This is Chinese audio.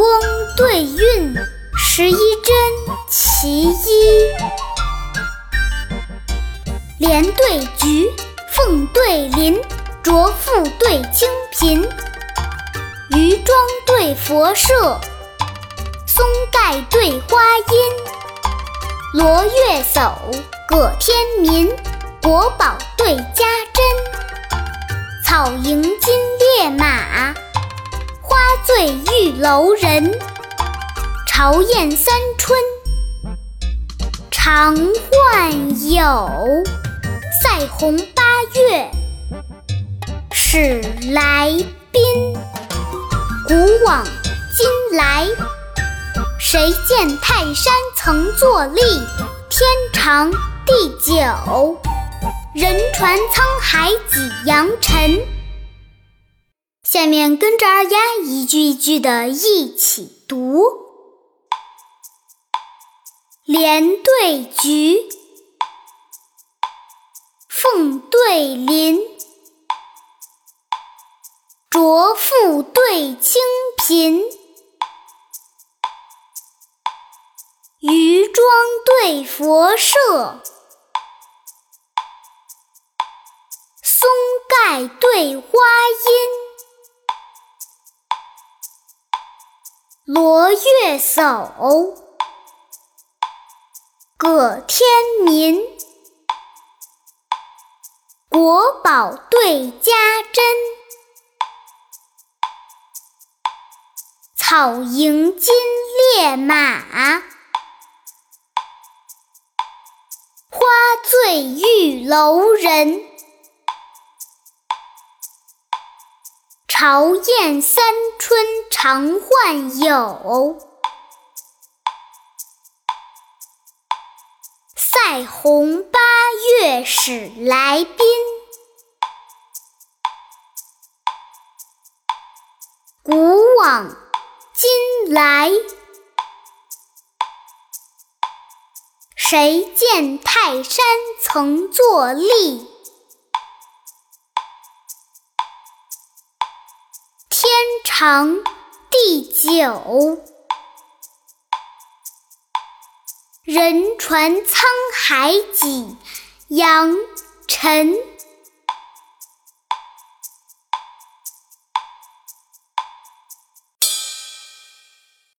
翁对韵，十一真其一。莲对菊，凤对麟，浊富对清贫，渔庄对佛舍，松盖对花阴，罗月叟，葛天民，国宝对家珍，草迎金烈马。花醉玉楼人，朝宴三春常换友。塞鸿八月始来宾。古往今来，谁见泰山曾作立？天长地久，人传沧海几扬尘。下面跟着二丫一句一句的一起读：莲对菊，凤对麟，浊富对清贫，渔庄对佛舍，松盖对花阴。罗月叟，葛天民，国宝对家珍，草迎金烈马，花醉玉楼人。朝宴三春常换友，塞鸿八月始来宾。古往今来，谁见泰山曾作立？长地久，人传沧海几扬尘。